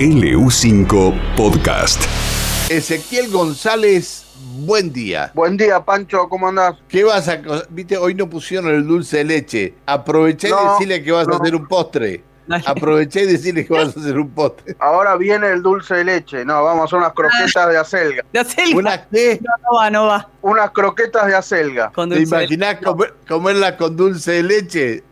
LU5 Podcast. Ezequiel González, buen día. Buen día, Pancho, ¿cómo andás? ¿Qué vas a.? Viste, hoy no pusieron el dulce de leche. Aproveché y decirle que vas no. a hacer un postre. Aproveché y decirle que vas a hacer un postre. Ahora viene el dulce de leche. No, vamos a hacer unas croquetas de acelga. De acelga. ¿Una qué? No, no va, no va. Unas croquetas de acelga. ¿Te imaginás leche. comer- comerla con dulce de leche?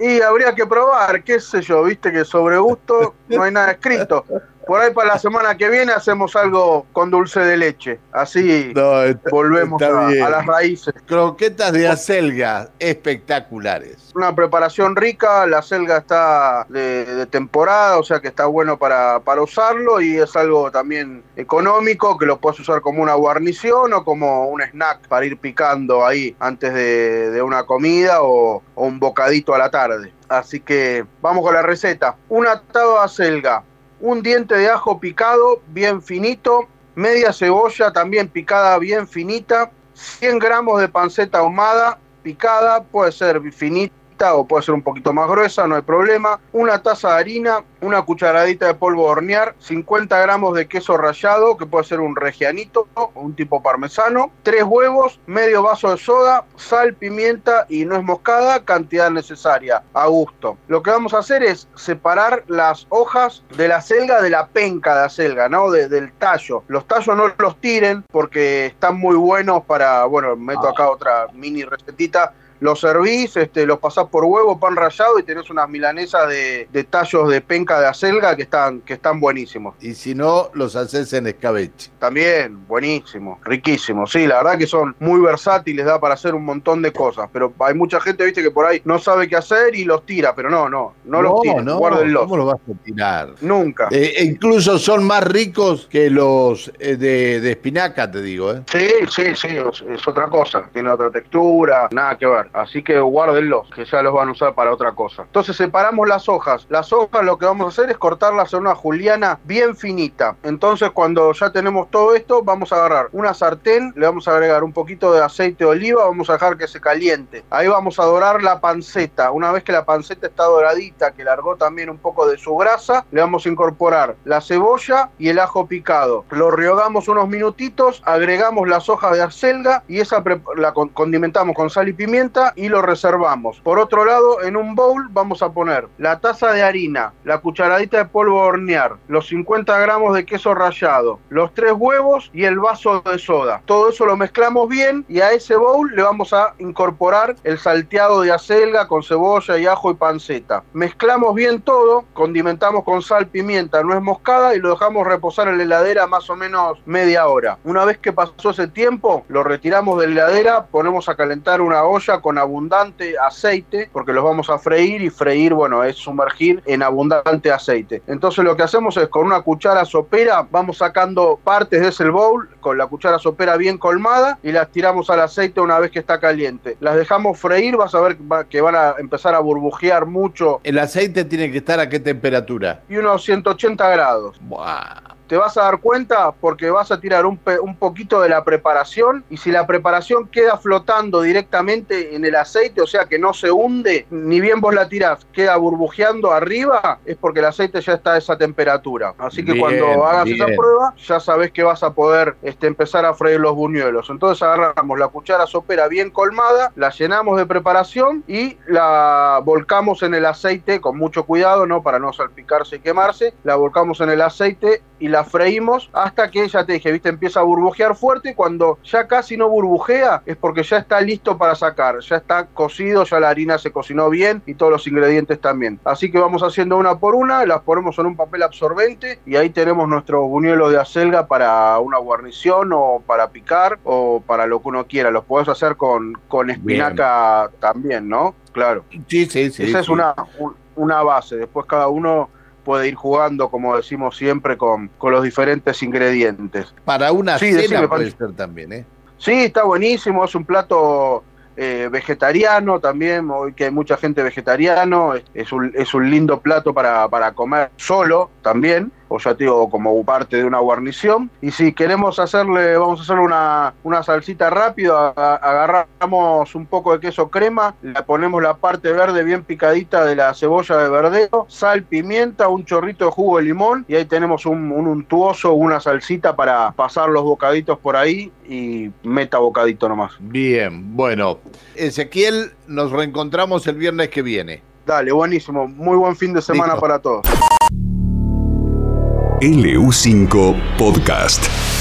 Y, y habría que probar, qué sé yo, viste que sobre gusto no hay nada escrito. Por ahí para la semana que viene hacemos algo con dulce de leche. Así No, está- volvemos está a, las raíces. Croquetas de acelga, espectaculares. Una preparación rica, la selga está de, de temporada, o sea que está bueno para, para usarlo y es algo también económico que lo puedes usar como una guarnición o como un snack para ir picando ahí antes de, de una comida o, o un bocadito a la tarde. Así que vamos con la receta. Un atado a selga, un diente de ajo picado bien finito, media cebolla también picada bien finita, 100 gramos de panceta ahumada picada, puede ser finita o puede ser un poquito más gruesa, no hay problema. Una taza de harina, una cucharadita de polvo de hornear, 50 gramos de queso rallado, que puede ser un regianito o un tipo parmesano, tres huevos, medio vaso de soda, sal, pimienta y nuez moscada, cantidad necesaria, a gusto. Lo que vamos a hacer es separar las hojas de la selga de la penca de la selga, ¿no? De- del tallo. Los tallos no los tiren porque están muy buenos para, bueno, meto acá otra mini recetita los servís, este, los pasás por huevo, pan rallado y tenés unas milanesas de, de tallos de penca de acelga que están, que están buenísimos. Y si no, los haces en escabeche. También, buenísimo, riquísimo. Sí, la verdad que son muy versátiles, da para hacer un montón de cosas. Pero hay mucha gente, viste, que por ahí no sabe qué hacer y los tira, pero no, no, no, los tiren, guárdenlos. ¿Cómo los vas a tirar? Nunca. Eh, e incluso son más ricos que los eh, de, de espinaca, te digo. ¿eh? Sí, sí, sí, es, es otra cosa, tiene otra textura, nada que ver. Así que guárdenlos, que ya los van a usar para otra cosa. Entonces separamos las hojas. Las hojas lo que vamos a hacer es cortarlas en una juliana bien finita. Entonces cuando ya tenemos todo esto, vamos a agarrar una sartén, le vamos a agregar un poquito de aceite de oliva, vamos a dejar que se caliente. Ahí vamos a dorar la panceta. Una vez que la panceta está doradita, que largó también un poco de su grasa, le vamos a incorporar la cebolla y el ajo picado. Lo rehogamos unos minutitos, agregamos las hojas de acelga y esa la con- condimentamos con sal y pimienta y lo reservamos. Por otro lado, en un bowl vamos a poner la taza de harina, la cucharadita de polvo hornear, los 50 gramos de queso rallado, los tres huevos y el vaso de soda. Todo eso lo mezclamos bien y a ese bowl le vamos a incorporar el salteado de acelga con cebolla y ajo y panceta. Mezclamos bien todo, condimentamos con sal, pimienta, nuez moscada y lo dejamos reposar en la heladera más o menos media hora. Una vez que pasó ese tiempo, lo retiramos de la heladera, ponemos a calentar una olla con abundante aceite, porque los vamos a freír y freír, bueno, es sumergir en abundante aceite. Entonces lo que hacemos es con una cuchara sopera, vamos sacando partes de ese bowl con la cuchara sopera bien colmada y las tiramos al aceite una vez que está caliente. Las dejamos freír, vas a ver que van a empezar a burbujear mucho El aceite tiene que estar a qué temperatura. y unos 180 grados. Buah. Te vas a dar cuenta porque vas a tirar un, poquito de la preparación y si la preparación queda flotando directamente en el aceite, o sea que no se hunde, ni bien vos la tirás, queda burbujeando arriba, es porque el aceite ya está a esa temperatura. Así que Bien, cuando hagas esa prueba, ya sabes que vas a poder este, empezar a freír los buñuelos. Entonces agarramos la cuchara sopera bien colmada, la llenamos de preparación y la volcamos en el aceite con mucho cuidado, ¿no? Para no salpicarse y quemarse. La volcamos en el aceite y la freímos hasta que, ya te dije, viste, empieza a burbujear fuerte. Cuando ya casi no burbujea, es porque ya está listo para sacar. Ya está cocido, ya la harina se cocinó bien y todos los ingredientes también. Así que vamos haciendo una por una, las ponemos en un papel absorbente y ahí tenemos nuestro buñuelo de acelga para una guarnición o para picar o para lo que uno quiera. Los podés hacer con, con espinaca también, ¿no? Claro. Sí, sí, sí. Esa es una, un- una base. Después cada uno puede ir jugando, como decimos siempre, con, con los diferentes ingredientes. Para una Sí, cena decime, puede ser también, ¿eh? Sí, está buenísimo, es un plato eh, vegetariano también, hoy que hay mucha gente vegetariano, es, es un, es un lindo plato para, para comer solo también, o ya te digo, como parte de una guarnición. Y si queremos hacerle, vamos a hacer una, una salsita rápida, agarramos un poco de queso crema, le ponemos la parte verde bien picadita de la cebolla de verdeo, sal, pimienta, un chorrito de jugo de limón y ahí tenemos un, un untuoso, una salsita para pasar los bocaditos por ahí y meta bocadito nomás. Bien, bueno. Ezequiel, nos reencontramos el viernes que viene. Dale, buenísimo. Muy buen fin de semana para todos. LU5 Podcast.